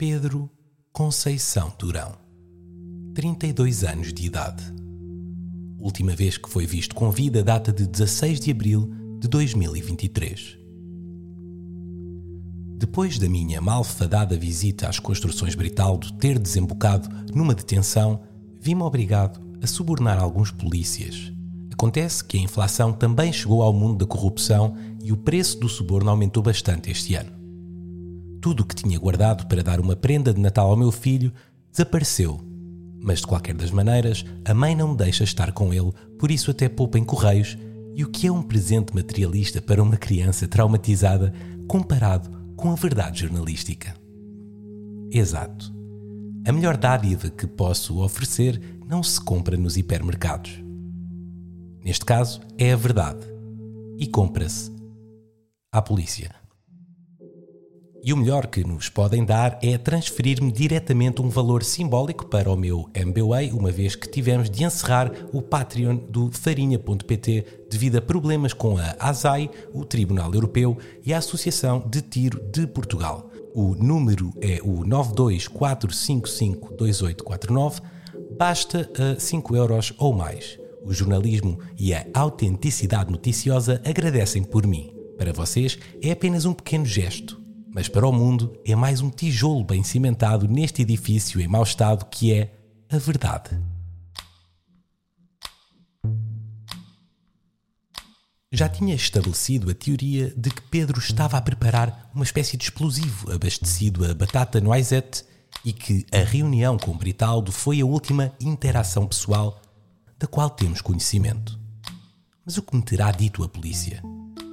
Pedro Conceição Durão, 32 anos de idade. Última vez que foi visto com vida data de 16 de abril de 2023. Depois da minha malfadada visita às construções Britaldo ter desembocado numa detenção, vi-me obrigado a subornar alguns polícias. Acontece que a inflação também chegou ao mundo da corrupção e o preço do suborno aumentou bastante este ano. Tudo o que tinha guardado para dar uma prenda de Natal ao meu filho desapareceu. Mas de qualquer das maneiras, a mãe não me deixa estar com ele, por isso até poupa em correios. E o que é um presente materialista para uma criança traumatizada comparado com a verdade jornalística? Exato. A melhor dádiva que posso oferecer não se compra nos hipermercados. Neste caso, é a verdade. E compra-se à polícia. E o melhor que nos podem dar é transferir-me diretamente um valor simbólico para o meu MBWay, uma vez que tivemos de encerrar o Patreon do Farinha.pt devido a problemas com a ASAI, o Tribunal Europeu e a Associação de Tiro de Portugal. O número é o 924552849, basta a 5 euros ou mais. O jornalismo e a autenticidade noticiosa agradecem por mim. Para vocês é apenas um pequeno gesto mas para o mundo é mais um tijolo bem cimentado neste edifício em mau estado que é a verdade. Já tinha estabelecido a teoria de que Pedro estava a preparar uma espécie de explosivo abastecido a batata noisette e que a reunião com Britaldo foi a última interação pessoal da qual temos conhecimento. Mas o que me terá dito a polícia?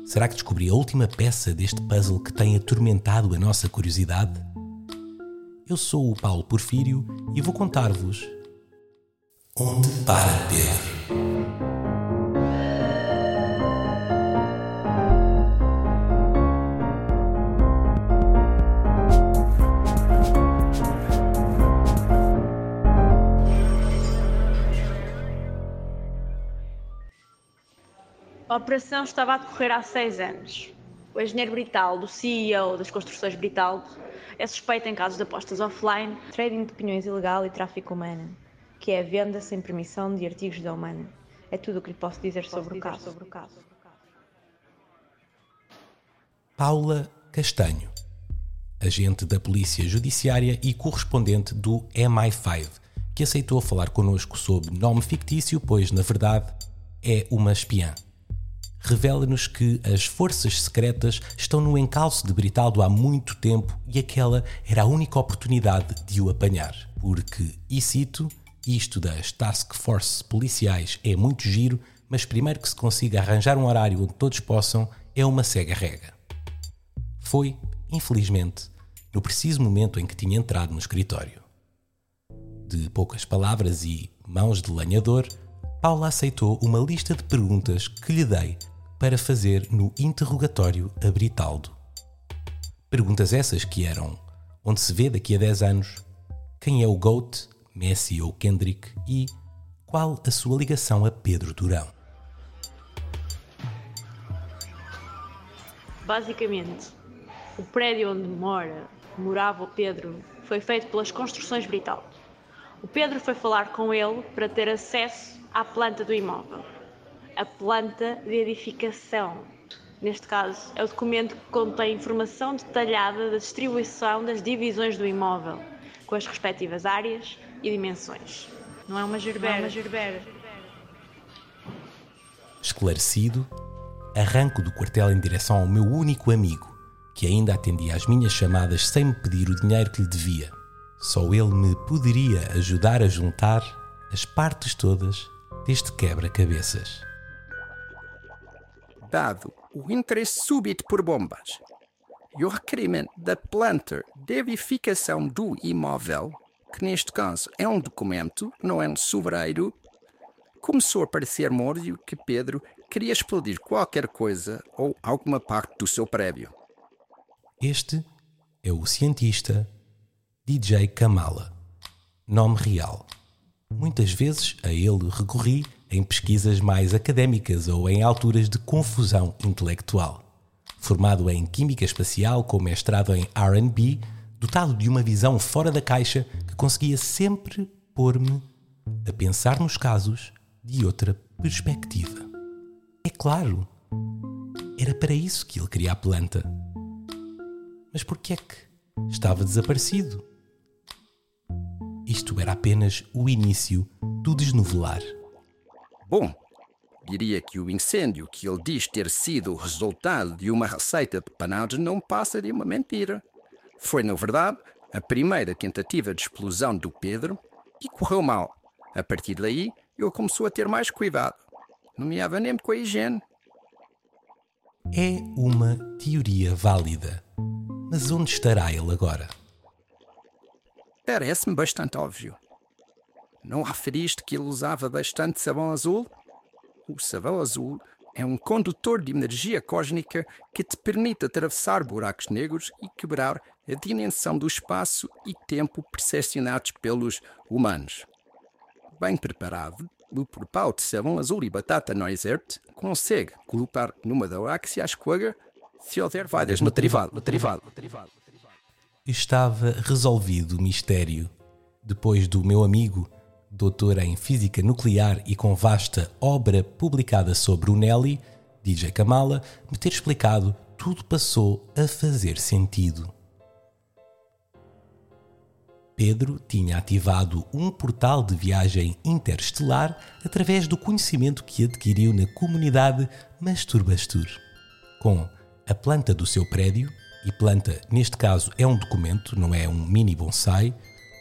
Será que descobri a última peça deste puzzle que tem atormentado a nossa curiosidade? Eu sou o Paulo Porfírio e vou contar-vos Onde para Pedro. A operação estava a decorrer há seis anos. O engenheiro Britaldo, CEO das construções Britaldo, é suspeito em casos de apostas offline, trading de pinhões ilegal e tráfico humano, que é a venda sem permissão de artigos da humana. É tudo o que lhe posso dizer, posso sobre, dizer o sobre, o caso. Paula Castanho, agente da Polícia Judiciária e correspondente do MI5, que aceitou falar connosco sob nome fictício, pois, na verdade, é uma espiã revela-nos que as forças secretas estão no encalço de Britaldo há muito tempo e aquela era a única oportunidade de o apanhar. Porque, e cito, isto das task force policiais é muito giro, mas primeiro que se consiga arranjar um horário onde todos possam é uma cega rega. Foi, infelizmente, no preciso momento em que tinha entrado no escritório. De poucas palavras e mãos de lenhador, Paula aceitou uma lista de perguntas que lhe dei para fazer no interrogatório a Britaldo. Perguntas essas que eram: onde se vê daqui a 10 anos? Quem é o GOAT, Messi ou Kendrick? E qual a sua ligação a Pedro Durão? Basicamente, o prédio onde mora, morava o Pedro, foi feito pelas construções Britaldo. O Pedro foi falar com ele para ter acesso à planta do imóvel a planta de edificação. Neste caso, é o documento que contém informação detalhada da distribuição das divisões do imóvel, com as respectivas áreas e dimensões. Não é uma gerbera. É uma gerbera. Esclarecido, arranco do quartel em direção ao meu único amigo, que ainda atendia às minhas chamadas sem me pedir o dinheiro que lhe devia. Só ele me poderia ajudar a juntar as partes todas deste quebra-cabeças dado o interesse súbito por bombas e o requerimento da planta de edificação do imóvel, que neste caso é um documento, não é um sobreiro, começou a parecer-me óbvio que Pedro queria explodir qualquer coisa ou alguma parte do seu prédio. Este é o cientista DJ Kamala, nome real. Muitas vezes a ele recorri em pesquisas mais académicas ou em alturas de confusão intelectual. Formado em Química Espacial com mestrado em RB, dotado de uma visão fora da caixa que conseguia sempre pôr-me a pensar nos casos de outra perspectiva. É claro, era para isso que ele queria a planta. Mas por que é que estava desaparecido? Isto era apenas o início do desnovelar. Bom, diria que o incêndio que ele diz ter sido o resultado de uma receita de panado não passa de uma mentira. Foi, na verdade, a primeira tentativa de explosão do Pedro e correu mal. A partir daí, ele começou a ter mais cuidado, nomeadamente com a higiene. É uma teoria válida. Mas onde estará ele agora? Parece-me bastante óbvio. Não referiste que ele usava bastante sabão azul? O sabão azul é um condutor de energia cósmica que te permite atravessar buracos negros e quebrar a dimensão do espaço e tempo percepcionados pelos humanos. Bem preparado, o propal de sabão azul e batata noisette consegue colocar numa galáxia a escolha se houver falhas no derivado. No derivado. Estava resolvido o mistério. Depois do meu amigo, doutor em Física Nuclear e com vasta obra publicada sobre o Nelly, DJ Kamala, me ter explicado, tudo passou a fazer sentido. Pedro tinha ativado um portal de viagem interestelar através do conhecimento que adquiriu na comunidade Masturbastur. Com a planta do seu prédio, e planta neste caso é um documento, não é um mini bonsai,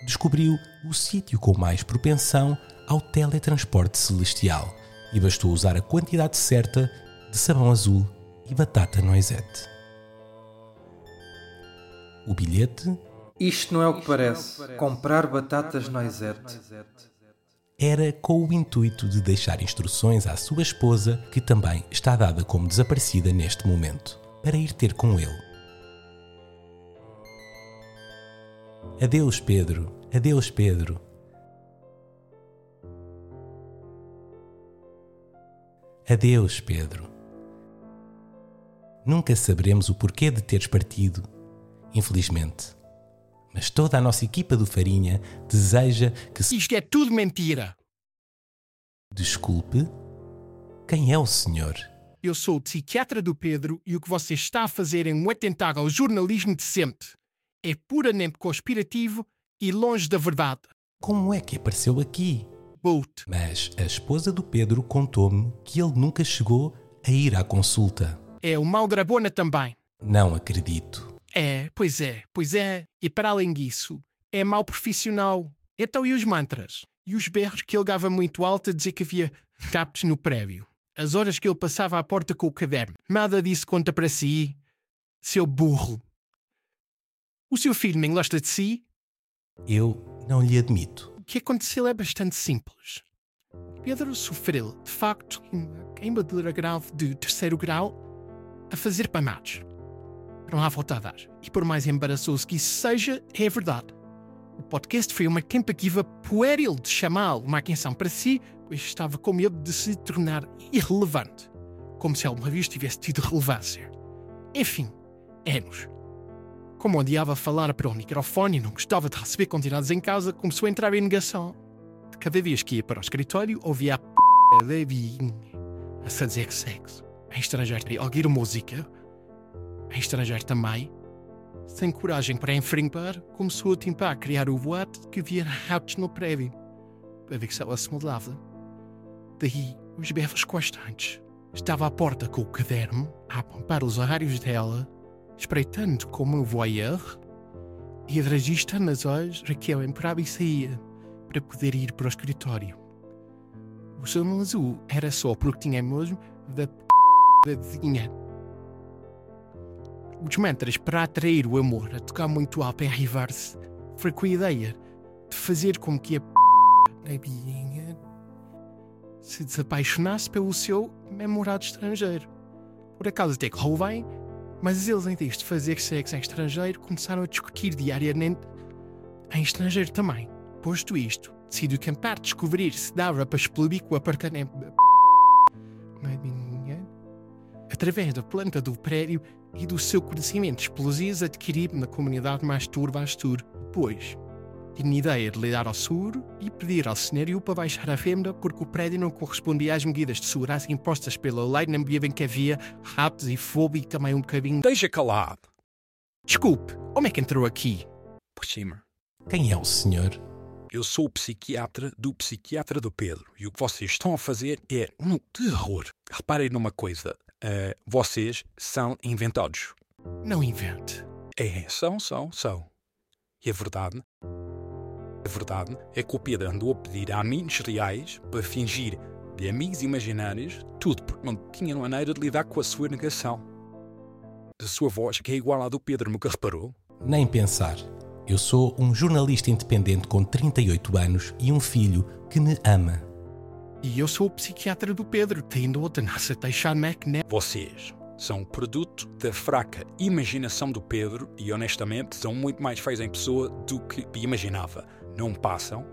descobriu o sítio com mais propensão ao teletransporte celestial e bastou usar a quantidade certa de sabão azul e batata noisette. O bilhete isto não é o que parece. Comprar batatas noisette. Era com o intuito de deixar instruções à sua esposa, que também está dada como desaparecida neste momento, para ir ter com ele. Adeus, Pedro. Adeus, Pedro. Adeus, Pedro. Nunca saberemos o porquê de teres partido, infelizmente mas toda a nossa equipa do Farinha deseja que se. Isto é tudo mentira! Desculpe? Quem é o senhor? Eu sou o psiquiatra do Pedro e o que você está a fazer é um atentado ao jornalismo decente. É puramente conspirativo e longe da verdade. Como é que apareceu aqui? Boot. Mas a esposa do Pedro contou-me que ele nunca chegou a ir à consulta. É o Maldrabona também. Não acredito. É, pois é, pois é. E para além disso, é mau profissional. Então e os mantras? E os berros que ele dava muito alto a dizer que havia capos no prédio? As horas que ele passava à porta com o caderno? Nada disso conta para si, seu burro. O seu filho nem gosta de si? Eu não lhe admito. O que aconteceu é bastante simples. Pedro sofreu, de facto, uma queimadura grave de terceiro grau a fazer pamados. Não há volta a dar. E por mais embaraçoso que isso seja, é verdade. O podcast foi uma tentativa pueril de chamá-lo uma atenção para si, pois estava com medo de se tornar irrelevante. Como se alguma vez tivesse tido relevância. Enfim, anos. Como odiava falar para o microfone e não gostava de receber convidados em casa, começou a entrar em negação. Cada vez que ia para o escritório, ouvia a p da vizinha a fazer sexo. Em estrangeiro, a ouvir música, em estrangeiro também, sem coragem para enfrentar, começou a tentar criar o boato que havia ratos no prédio, para ver se ela se mudava. Daí, os berros constantes. Estava à porta com o caderno, a apontar os horários dela, espreitando como um voyeur, e a regista nas olhos Raquel entrava e saía, para poder ir para o escritório. O seu azul era só porque tinha mesmo da p da vizinha os mantras para atrair o amor a tocar muito alto em reverse foi com a ideia de fazer com que a p nebinha se desapaixonasse pelo seu memorado estrangeiro. Por acaso até que bem, mas eles, em vez de fazer sexo em estrangeiro, começaram a discutir diariamente em estrangeiro também. Posto isto, decidiu campar descobrir se dava para explodir o apartamento através da planta do prédio e do seu conhecimento explosivo adquirido na comunidade mais turva Astur. Depois, tinha ideia de ligar ao seguro e pedir ao cenário para baixar a venda porque o prédio não correspondia às medidas de segurança impostas pela lei na medida em que havia ratos e fogo e também um bocadinho... Deixa calado. Desculpe, como é que entrou aqui? Por cima. Quem é o senhor? Eu sou o psiquiatra do psiquiatra do Pedro e o que vocês estão a fazer é um terror. Reparem numa coisa: uh, vocês são inventados. Não invente. É, são, são, são. E a verdade? A verdade é que o Pedro andou a pedir a amigos reais para fingir de amigos imaginários tudo porque não tinha maneira de lidar com a sua negação. A sua voz, que é igual à do Pedro, nunca reparou? Nem pensar. Eu sou um jornalista independente com 38 anos e um filho que me ama. E eu sou o psiquiatra do Pedro, tendo outra deixar McNabb. Vocês são produto da fraca imaginação do Pedro e, honestamente, são muito mais feios em pessoa do que imaginava. Não passam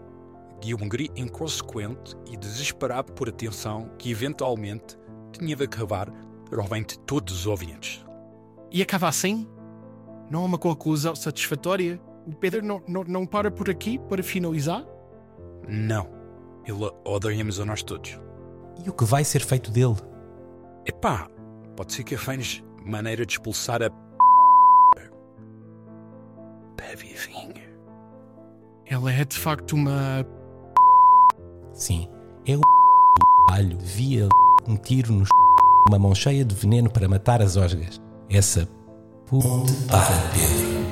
de um grito inconsequente e desesperado por atenção que, eventualmente, tinha de acabar provavelmente todos os ouvintes. E acaba assim? Não há uma conclusão satisfatória? O Pedro não, não, não para por aqui para finalizar? Não. Ele odeia-nos a nós todos. E o que vai ser feito dele? Epá, pode ser que arranjes maneira de expulsar a. da vizinha. Ela é de facto uma. Sim, é o alho via um tiro no uma mão cheia de veneno para matar as osgas. Essa. Onde para Pedro?